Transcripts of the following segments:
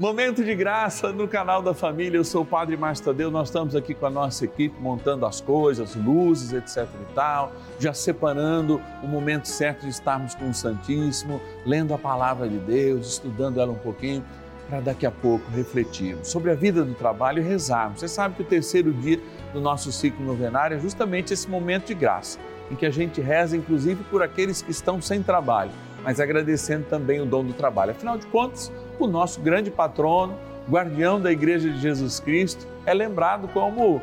Momento de graça no canal da família. Eu sou o Padre Márcio Tadeu. Nós estamos aqui com a nossa equipe montando as coisas, luzes, etc e tal, já separando o momento certo de estarmos com o Santíssimo, lendo a palavra de Deus, estudando ela um pouquinho, para daqui a pouco refletirmos sobre a vida do trabalho e rezarmos. Você sabe que o terceiro dia do nosso ciclo novenário é justamente esse momento de graça, em que a gente reza, inclusive, por aqueles que estão sem trabalho, mas agradecendo também o dom do trabalho. Afinal de contas, o nosso grande patrono, guardião da Igreja de Jesus Cristo, é lembrado como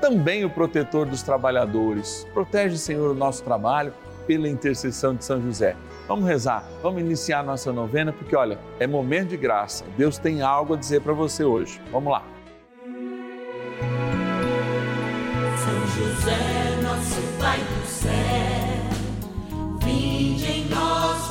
também o protetor dos trabalhadores. Protege, Senhor, o nosso trabalho pela intercessão de São José. Vamos rezar, vamos iniciar nossa novena, porque olha, é momento de graça. Deus tem algo a dizer para você hoje. Vamos lá. São José, nosso Pai do céu, vinde em nós,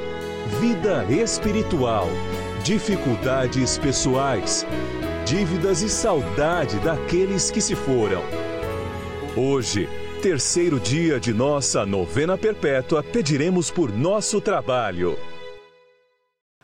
vida espiritual, dificuldades pessoais, dívidas e saudade daqueles que se foram. Hoje, terceiro dia de nossa novena perpétua, pediremos por nosso trabalho.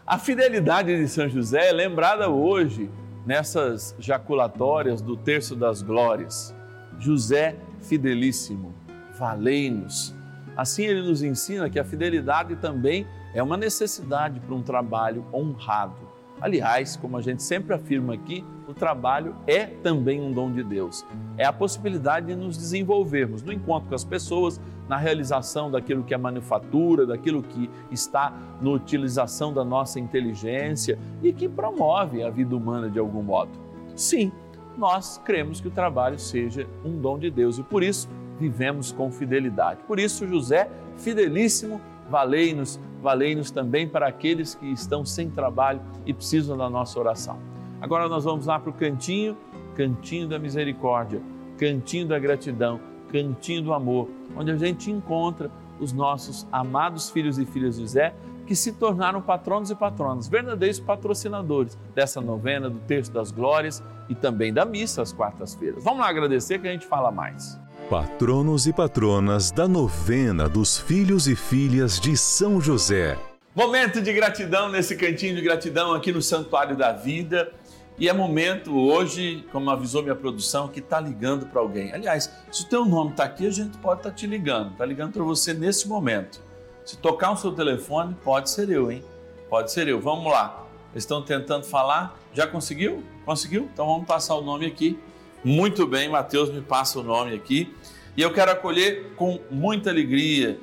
A fidelidade de São José é lembrada hoje nessas jaculatórias do Terço das Glórias. José fidelíssimo, valei-nos. Assim ele nos ensina que a fidelidade também é uma necessidade para um trabalho honrado. Aliás, como a gente sempre afirma aqui, o trabalho é também um dom de Deus. É a possibilidade de nos desenvolvermos no encontro com as pessoas, na realização daquilo que é manufatura, daquilo que está na utilização da nossa inteligência e que promove a vida humana de algum modo. Sim, nós cremos que o trabalho seja um dom de Deus e por isso vivemos com fidelidade. Por isso, José, fidelíssimo, valei-nos, valei-nos também para aqueles que estão sem trabalho e precisam da nossa oração. Agora nós vamos lá para o cantinho, cantinho da misericórdia, cantinho da gratidão, cantinho do amor, onde a gente encontra os nossos amados filhos e filhas de José que se tornaram patronos e patronas, verdadeiros patrocinadores dessa novena, do Terço das Glórias e também da missa às quartas-feiras. Vamos lá agradecer que a gente fala mais. Patronos e patronas da novena dos filhos e filhas de São José. Momento de gratidão nesse cantinho de gratidão aqui no Santuário da Vida. E é momento hoje, como avisou minha produção, que está ligando para alguém. Aliás, se o teu nome está aqui, a gente pode estar tá te ligando. Está ligando para você nesse momento. Se tocar o seu telefone, pode ser eu, hein? Pode ser eu. Vamos lá. Eles estão tentando falar. Já conseguiu? Conseguiu? Então vamos passar o nome aqui. Muito bem, Mateus me passa o nome aqui. E eu quero acolher com muita alegria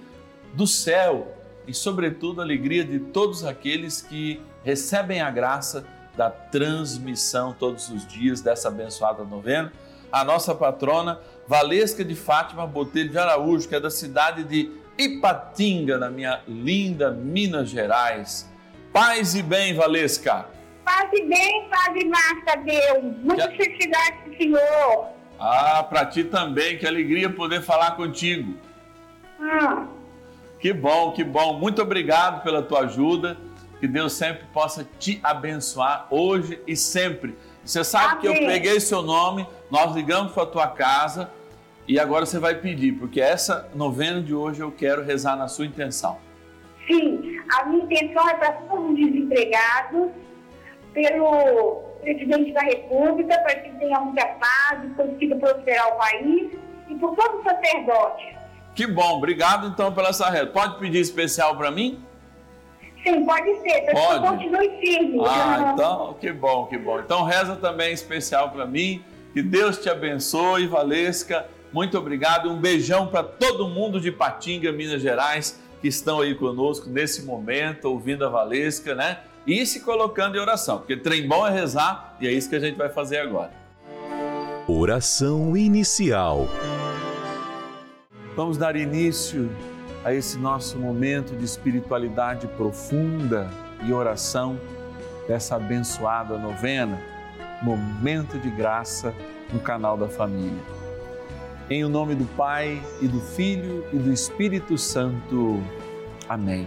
do céu e, sobretudo, a alegria de todos aqueles que recebem a graça da transmissão todos os dias dessa abençoada novena. A nossa patrona, Valesca de Fátima Botelho de Araújo, que é da cidade de Ipatinga, na minha linda Minas Gerais. Paz e bem, Valesca. Paz e bem, Padre Márcia Deus. Muita Que- felicidade Senhor. Ah, para ti também, que alegria poder falar contigo. Hum. Que bom, que bom. Muito obrigado pela tua ajuda. Que Deus sempre possa te abençoar hoje e sempre. Você sabe que eu Amém. peguei seu nome, nós ligamos para a tua casa e agora você vai pedir, porque essa novena de hoje eu quero rezar na sua intenção. Sim, a minha intenção é para todos os desempregados, pelo, presidente da República, para que tenha muita paz e consiga prosperar o país, e por todo o sacerdote. Que bom, obrigado então pela essa reza. Pode pedir especial para mim? Sim, pode ser, para que eu Pode. continue firme. Ah, então, que bom, que bom. Então reza também especial para mim. Que Deus te abençoe, Valesca. Muito obrigado. Um beijão para todo mundo de Patinga, Minas Gerais, que estão aí conosco nesse momento, ouvindo a Valesca, né? E se colocando em oração, porque trem bom é rezar e é isso que a gente vai fazer agora. Oração inicial. Vamos dar início a esse nosso momento de espiritualidade profunda e oração dessa abençoada novena, Momento de Graça no canal da Família. Em o nome do Pai e do Filho e do Espírito Santo. Amém.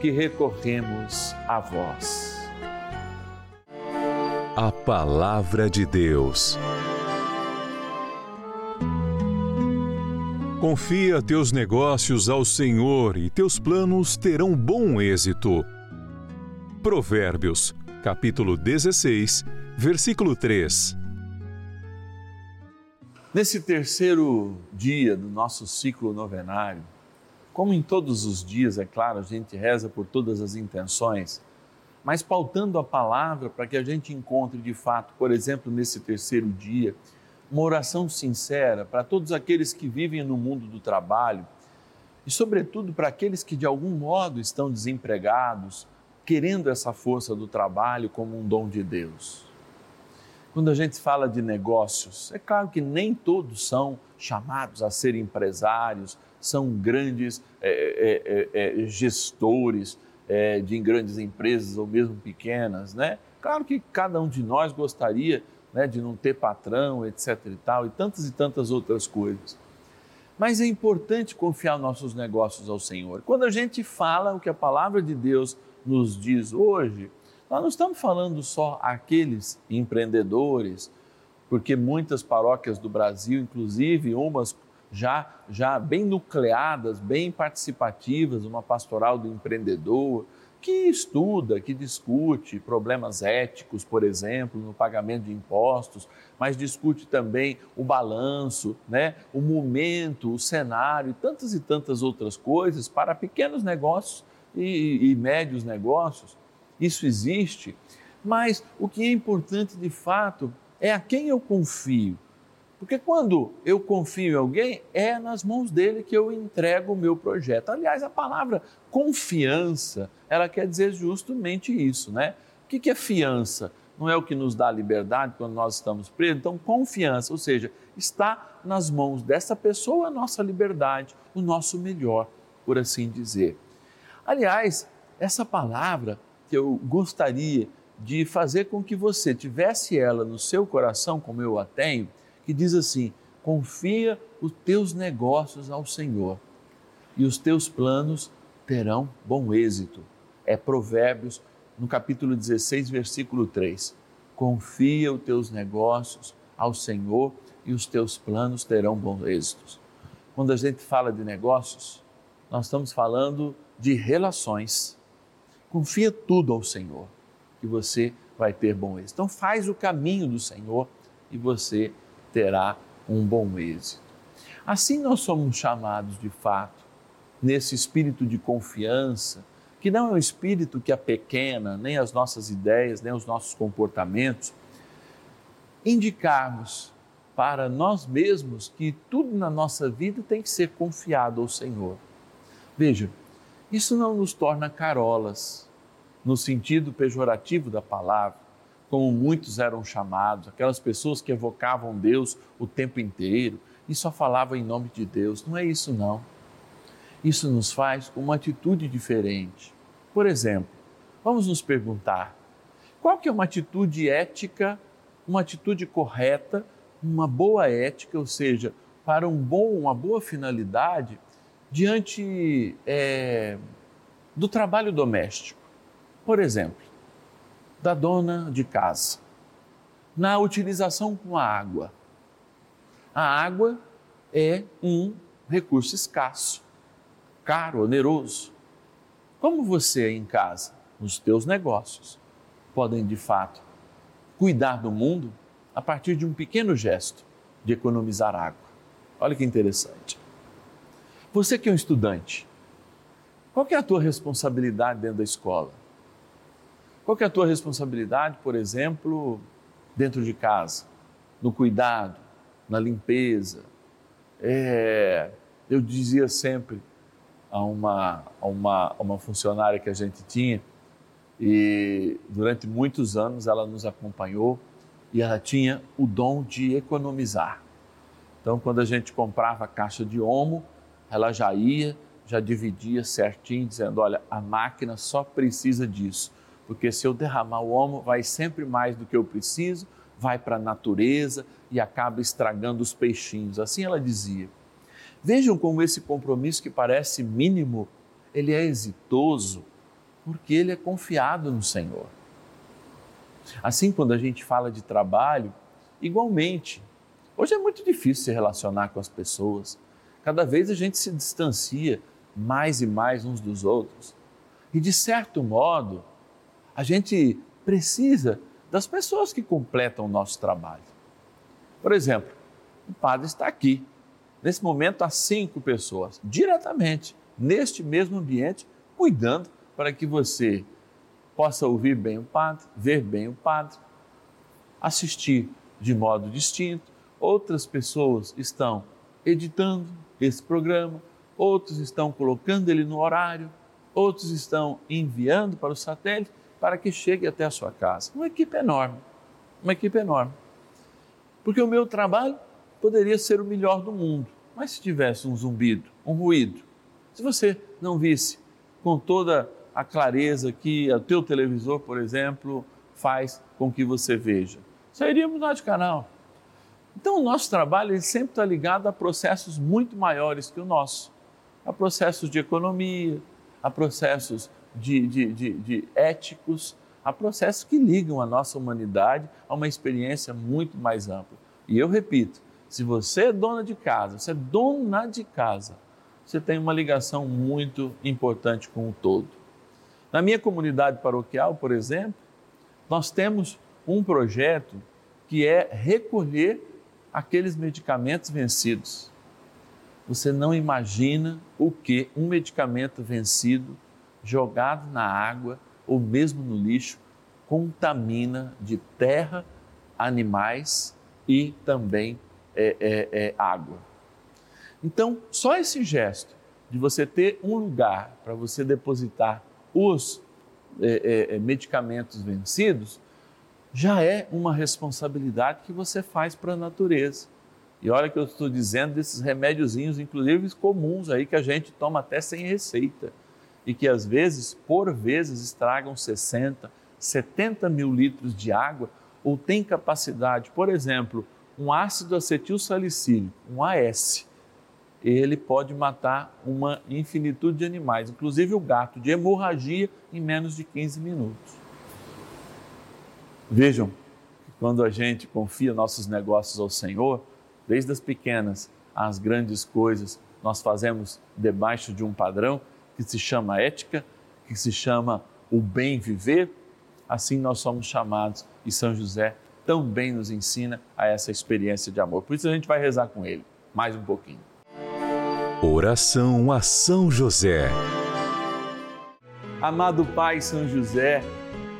que recorremos a vós. A Palavra de Deus. Confia teus negócios ao Senhor e teus planos terão bom êxito. Provérbios capítulo 16, versículo 3. Nesse terceiro dia do nosso ciclo novenário, como em todos os dias, é claro, a gente reza por todas as intenções, mas pautando a palavra para que a gente encontre de fato, por exemplo, nesse terceiro dia, uma oração sincera para todos aqueles que vivem no mundo do trabalho e, sobretudo, para aqueles que de algum modo estão desempregados querendo essa força do trabalho como um dom de Deus. Quando a gente fala de negócios, é claro que nem todos são chamados a ser empresários, são grandes é, é, é, gestores de grandes empresas ou mesmo pequenas, né? Claro que cada um de nós gostaria né, de não ter patrão, etc. e tal, e tantas e tantas outras coisas. Mas é importante confiar nossos negócios ao Senhor. Quando a gente fala o que a palavra de Deus nos diz hoje, nós não estamos falando só aqueles empreendedores, porque muitas paróquias do Brasil, inclusive umas já, já bem nucleadas, bem participativas, uma pastoral do empreendedor, que estuda, que discute problemas éticos, por exemplo, no pagamento de impostos, mas discute também o balanço, né, o momento, o cenário tantas e tantas outras coisas para pequenos negócios e, e médios negócios, isso existe, mas o que é importante de fato é a quem eu confio. Porque quando eu confio em alguém, é nas mãos dele que eu entrego o meu projeto. Aliás, a palavra confiança, ela quer dizer justamente isso, né? O que é fiança? não é o que nos dá liberdade quando nós estamos presos. Então, confiança, ou seja, está nas mãos dessa pessoa a nossa liberdade, o nosso melhor, por assim dizer. Aliás, essa palavra que eu gostaria de fazer com que você tivesse ela no seu coração, como eu a tenho, que diz assim: confia os teus negócios ao Senhor e os teus planos terão bom êxito. É Provérbios, no capítulo 16, versículo 3. Confia os teus negócios ao Senhor e os teus planos terão bom êxito. Quando a gente fala de negócios, nós estamos falando de relações. Confia tudo ao Senhor, que você vai ter bom êxito. Então faz o caminho do Senhor e você terá um bom êxito. Assim nós somos chamados de fato, nesse espírito de confiança, que não é um espírito que apequena nem as nossas ideias, nem os nossos comportamentos, indicarmos para nós mesmos que tudo na nossa vida tem que ser confiado ao Senhor. Veja, isso não nos torna carolas, no sentido pejorativo da palavra, como muitos eram chamados, aquelas pessoas que evocavam Deus o tempo inteiro e só falavam em nome de Deus. Não é isso, não. Isso nos faz uma atitude diferente. Por exemplo, vamos nos perguntar: qual que é uma atitude ética, uma atitude correta, uma boa ética, ou seja, para um bom, uma boa finalidade diante é, do trabalho doméstico? Por exemplo, da dona de casa, na utilização com a água. A água é um recurso escasso, caro, oneroso. Como você em casa, nos teus negócios, podem de fato cuidar do mundo a partir de um pequeno gesto de economizar água. Olha que interessante. Você que é um estudante, qual é a tua responsabilidade dentro da escola? Qual é a tua responsabilidade, por exemplo, dentro de casa, no cuidado, na limpeza? É, eu dizia sempre a uma, a, uma, a uma funcionária que a gente tinha, e durante muitos anos ela nos acompanhou e ela tinha o dom de economizar. Então, quando a gente comprava a caixa de homo, ela já ia, já dividia certinho, dizendo: Olha, a máquina só precisa disso porque se eu derramar o homo, vai sempre mais do que eu preciso, vai para a natureza e acaba estragando os peixinhos. Assim ela dizia. Vejam como esse compromisso que parece mínimo, ele é exitoso, porque ele é confiado no Senhor. Assim, quando a gente fala de trabalho, igualmente, hoje é muito difícil se relacionar com as pessoas. Cada vez a gente se distancia mais e mais uns dos outros. E de certo modo, a gente precisa das pessoas que completam o nosso trabalho. Por exemplo, o padre está aqui. Nesse momento, há cinco pessoas, diretamente, neste mesmo ambiente, cuidando para que você possa ouvir bem o padre, ver bem o padre, assistir de modo distinto. Outras pessoas estão editando esse programa, outros estão colocando ele no horário, outros estão enviando para o satélite para que chegue até a sua casa. Uma equipe enorme, uma equipe enorme. Porque o meu trabalho poderia ser o melhor do mundo, mas se tivesse um zumbido, um ruído, se você não visse com toda a clareza que o teu televisor, por exemplo, faz com que você veja, sairíamos mudar de canal. Então, o nosso trabalho ele sempre está ligado a processos muito maiores que o nosso, a processos de economia, a processos de, de, de, de éticos, a processos que ligam a nossa humanidade a uma experiência muito mais ampla. E eu repito, se você é dona de casa, você é dona de casa, você tem uma ligação muito importante com o todo. Na minha comunidade paroquial, por exemplo, nós temos um projeto que é recolher aqueles medicamentos vencidos. Você não imagina o que um medicamento vencido jogado na água ou mesmo no lixo, contamina de terra, animais e também é, é, é, água. Então, só esse gesto de você ter um lugar para você depositar os é, é, é, medicamentos vencidos já é uma responsabilidade que você faz para a natureza. E olha que eu estou dizendo desses remédiozinhos, inclusive comuns aí, que a gente toma até sem receita. E que às vezes, por vezes, estragam 60, 70 mil litros de água ou tem capacidade, por exemplo, um ácido acetil salicílico, um AS, ele pode matar uma infinitude de animais, inclusive o gato, de hemorragia em menos de 15 minutos. Vejam, quando a gente confia nossos negócios ao Senhor, desde as pequenas às grandes coisas, nós fazemos debaixo de um padrão que se chama ética, que se chama o bem viver. Assim nós somos chamados e São José também nos ensina a essa experiência de amor. Por isso a gente vai rezar com ele mais um pouquinho. Oração a São José. Amado Pai São José,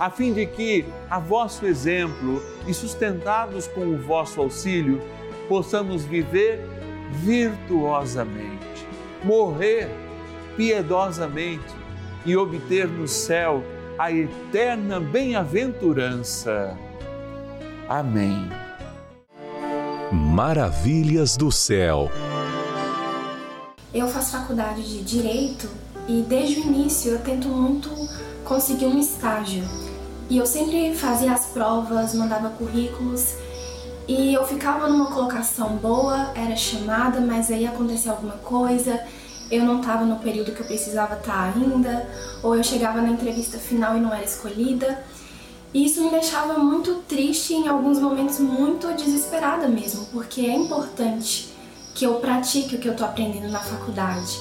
a fim de que, a vosso exemplo e sustentados com o vosso auxílio, possamos viver virtuosamente, morrer piedosamente e obter no céu a eterna bem-aventurança. Amém. Maravilhas do céu. Eu faço faculdade de Direito e desde o início eu tento muito conseguir um estágio e eu sempre fazia as provas, mandava currículos e eu ficava numa colocação boa, era chamada, mas aí acontecia alguma coisa, eu não estava no período que eu precisava estar tá ainda, ou eu chegava na entrevista final e não era escolhida. E isso me deixava muito triste em alguns momentos muito desesperada mesmo, porque é importante que eu pratique o que eu estou aprendendo na faculdade.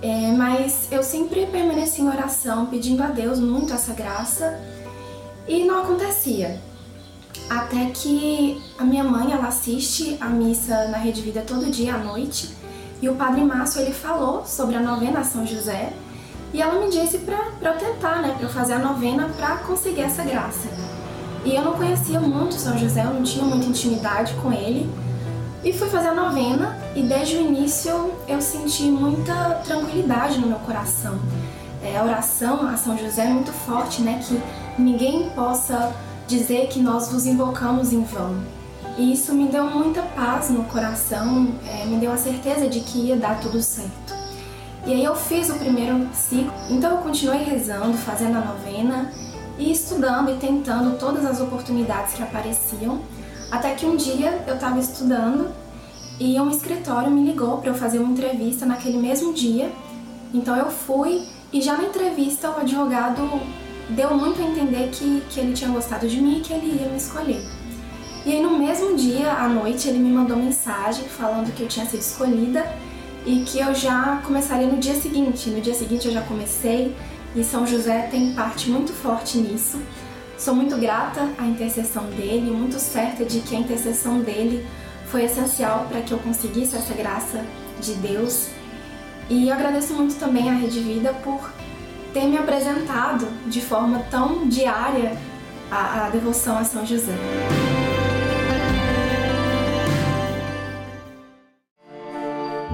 É, mas eu sempre permaneci em oração, pedindo a Deus muito essa graça e não acontecia. Até que a minha mãe, ela assiste a missa na Rede Vida todo dia à noite, e o Padre Márcio, ele falou sobre a novena São José, e ela me disse para eu tentar, né, para eu fazer a novena para conseguir essa graça. E eu não conhecia muito São José, eu não tinha muita intimidade com ele, e fui fazer a novena, e desde o início eu senti muita tranquilidade no meu coração. É, a oração a São José é muito forte, né, que ninguém possa dizer que nós vos invocamos em vão. E isso me deu muita paz no coração, é, me deu a certeza de que ia dar tudo certo. E aí eu fiz o primeiro ciclo, então eu continuei rezando, fazendo a novena e estudando e tentando todas as oportunidades que apareciam, até que um dia eu estava estudando e um escritório me ligou para eu fazer uma entrevista naquele mesmo dia. Então eu fui e já na entrevista o advogado deu muito a entender que, que ele tinha gostado de mim e que ele ia me escolher. E aí no mesmo dia, à noite, ele me mandou mensagem falando que eu tinha sido escolhida e que eu já começaria no dia seguinte. No dia seguinte eu já comecei e São José tem parte muito forte nisso. Sou muito grata à intercessão dele, muito certa de que a intercessão dele foi essencial para que eu conseguisse essa graça de Deus. E eu agradeço muito também à Rede Vida por ter me apresentado de forma tão diária a, a devoção a São José.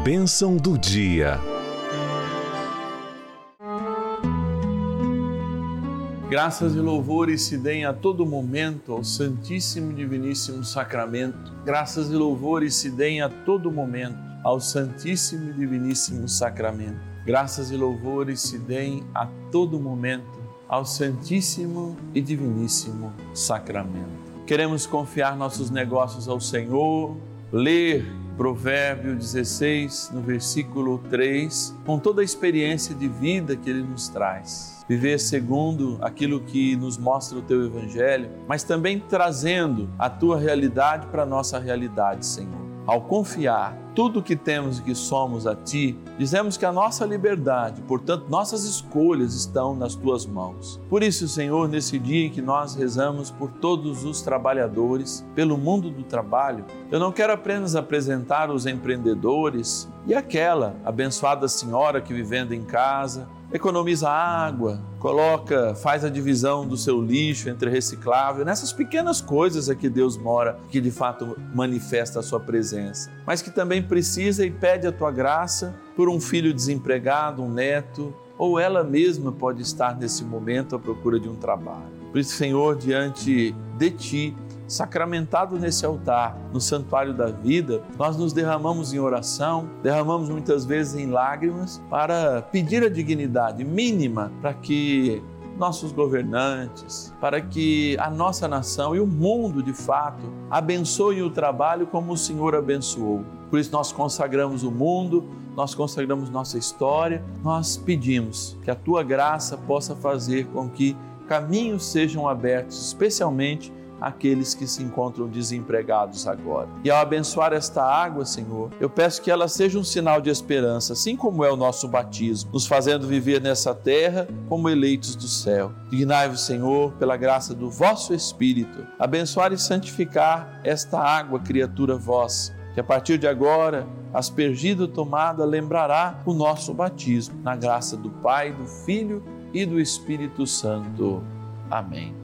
bênção do dia. Graças e louvores se deem a todo momento ao Santíssimo e Diviníssimo Sacramento. Graças e louvores se deem a todo momento ao Santíssimo e Diviníssimo Sacramento. Graças e louvores se deem a todo momento ao Santíssimo e Diviníssimo Sacramento. Queremos confiar nossos negócios ao Senhor, ler Provérbio 16, no versículo 3, com toda a experiência de vida que ele nos traz. Viver segundo aquilo que nos mostra o teu Evangelho, mas também trazendo a tua realidade para a nossa realidade, Senhor. Ao confiar tudo o que temos e que somos a Ti, dizemos que a nossa liberdade, portanto, nossas escolhas estão nas Tuas mãos. Por isso, Senhor, nesse dia em que nós rezamos por todos os trabalhadores, pelo mundo do trabalho, eu não quero apenas apresentar os empreendedores e aquela abençoada senhora que vivendo em casa, economiza água, coloca, faz a divisão do seu lixo entre reciclável, nessas pequenas coisas é que Deus mora, que de fato manifesta a sua presença, mas que também precisa e pede a tua graça por um filho desempregado, um neto, ou ela mesma pode estar nesse momento à procura de um trabalho. Por isso, Senhor, diante de ti, sacramentado nesse altar, no santuário da vida, nós nos derramamos em oração, derramamos muitas vezes em lágrimas para pedir a dignidade mínima para que nossos governantes, para que a nossa nação e o mundo de fato abençoem o trabalho como o Senhor abençoou. Por isso nós consagramos o mundo, nós consagramos nossa história, nós pedimos que a tua graça possa fazer com que caminhos sejam abertos, especialmente aqueles que se encontram desempregados agora. E ao abençoar esta água, Senhor, eu peço que ela seja um sinal de esperança, assim como é o nosso batismo, nos fazendo viver nessa terra como eleitos do céu. Dignai-vos, Senhor, pela graça do vosso Espírito, abençoar e santificar esta água, criatura vossa, que a partir de agora, aspergida tomada, lembrará o nosso batismo, na graça do Pai, do Filho e do Espírito Santo. Amém.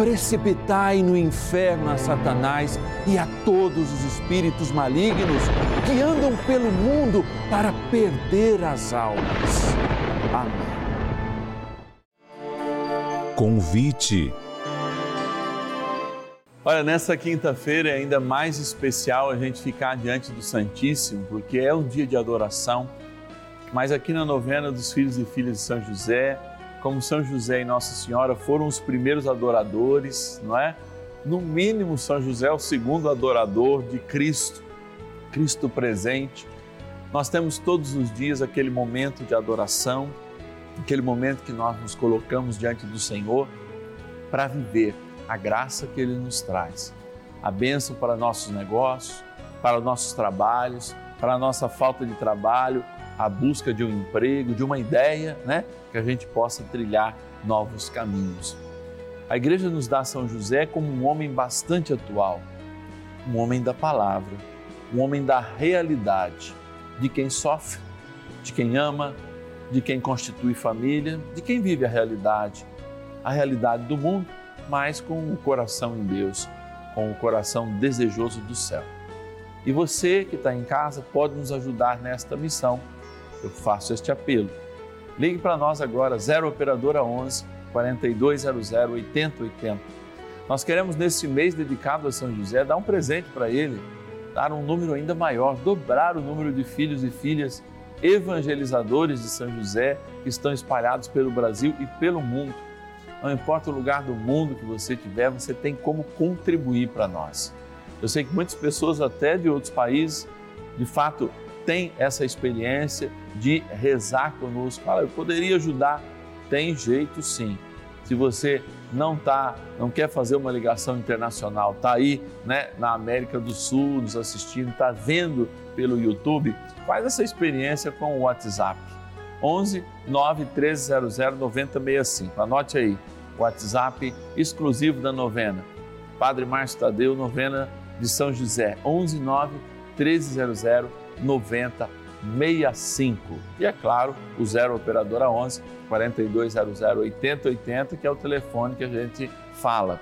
precipitai no inferno a Satanás e a todos os espíritos malignos que andam pelo mundo para perder as almas. Amém. Convite. Olha, nessa quinta-feira é ainda mais especial a gente ficar diante do Santíssimo, porque é um dia de adoração. Mas aqui na novena dos filhos e filhas de São José, como São José e Nossa Senhora foram os primeiros adoradores, não é? No mínimo, São José é o segundo adorador de Cristo, Cristo presente. Nós temos todos os dias aquele momento de adoração, aquele momento que nós nos colocamos diante do Senhor para viver a graça que Ele nos traz, a bênção para nossos negócios, para nossos trabalhos, para a nossa falta de trabalho, a busca de um emprego, de uma ideia, né? Que a gente possa trilhar novos caminhos. A igreja nos dá São José como um homem bastante atual, um homem da palavra, um homem da realidade, de quem sofre, de quem ama, de quem constitui família, de quem vive a realidade, a realidade do mundo, mas com o coração em Deus, com o coração desejoso do céu. E você que está em casa pode nos ajudar nesta missão eu faço este apelo. Ligue para nós agora, 0 Operadora 11 4200 8080. Nós queremos, nesse mês dedicado a São José, dar um presente para ele, dar um número ainda maior, dobrar o número de filhos e filhas evangelizadores de São José que estão espalhados pelo Brasil e pelo mundo. Não importa o lugar do mundo que você tiver, você tem como contribuir para nós. Eu sei que muitas pessoas, até de outros países, de fato, tem essa experiência de rezar conosco. Fala, eu poderia ajudar. Tem jeito sim. Se você não tá, não quer fazer uma ligação internacional, tá aí, né, na América do Sul, nos assistindo, tá vendo pelo YouTube, faz essa experiência com o WhatsApp. 11 9 1300 9065. Anote aí, WhatsApp exclusivo da novena. Padre Márcio Tadeu, novena de São José, 11 9 1300 9065. E é claro, o 0 operadora 11 4200 8080, que é o telefone que a gente fala.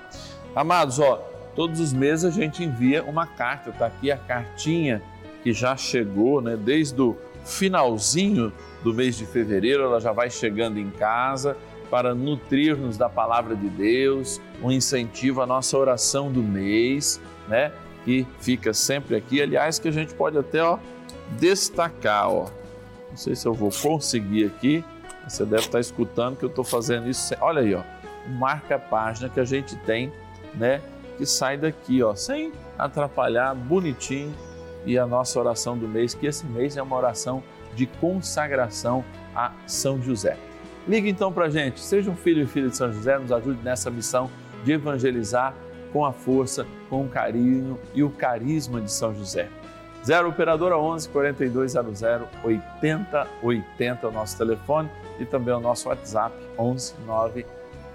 Amados, ó, todos os meses a gente envia uma carta, tá aqui a cartinha que já chegou, né, desde o finalzinho do mês de fevereiro, ela já vai chegando em casa para nutrir-nos da palavra de Deus, um incentivo à nossa oração do mês, né? Que fica sempre aqui. Aliás, que a gente pode até ó, destacar, ó. Não sei se eu vou conseguir aqui. Você deve estar escutando que eu estou fazendo isso. Olha aí, ó, marca-página que a gente tem, né? Que sai daqui, ó, sem atrapalhar, bonitinho. E a nossa oração do mês, que esse mês é uma oração de consagração a São José. Ligue então para a gente, seja um filho e filha de São José, nos ajude nessa missão de evangelizar com a força, com o carinho e o carisma de São José. 0 Operadora 11 4200 8080 é o nosso telefone e também o nosso WhatsApp 11 9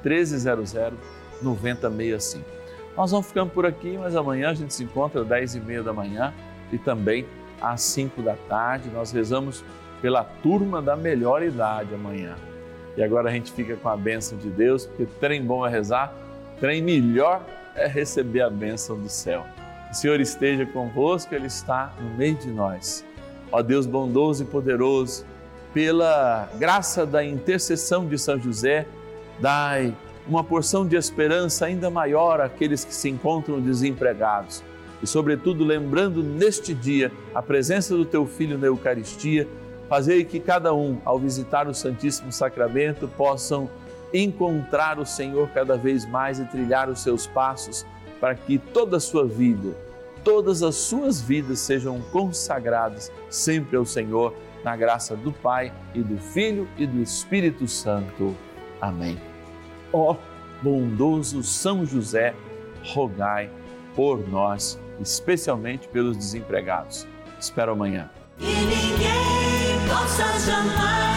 1300 9065. Nós vamos ficando por aqui, mas amanhã a gente se encontra às 10 e meia da manhã e também às 5 da tarde. Nós rezamos pela turma da melhor idade amanhã. E agora a gente fica com a bênção de Deus, porque trem bom é rezar, trem melhor é receber a bênção do céu. O Senhor esteja convosco, Ele está no meio de nós. Ó Deus bondoso e poderoso, pela graça da intercessão de São José, dai uma porção de esperança ainda maior àqueles que se encontram desempregados. E, sobretudo, lembrando neste dia a presença do Teu Filho na Eucaristia, Fazei que cada um, ao visitar o Santíssimo Sacramento, possam encontrar o Senhor cada vez mais e trilhar os seus passos, para que toda a sua vida, todas as suas vidas sejam consagradas sempre ao Senhor, na graça do Pai e do Filho e do Espírito Santo. Amém. Ó oh, bondoso São José, rogai por nós, especialmente pelos desempregados. Espero amanhã possa jamais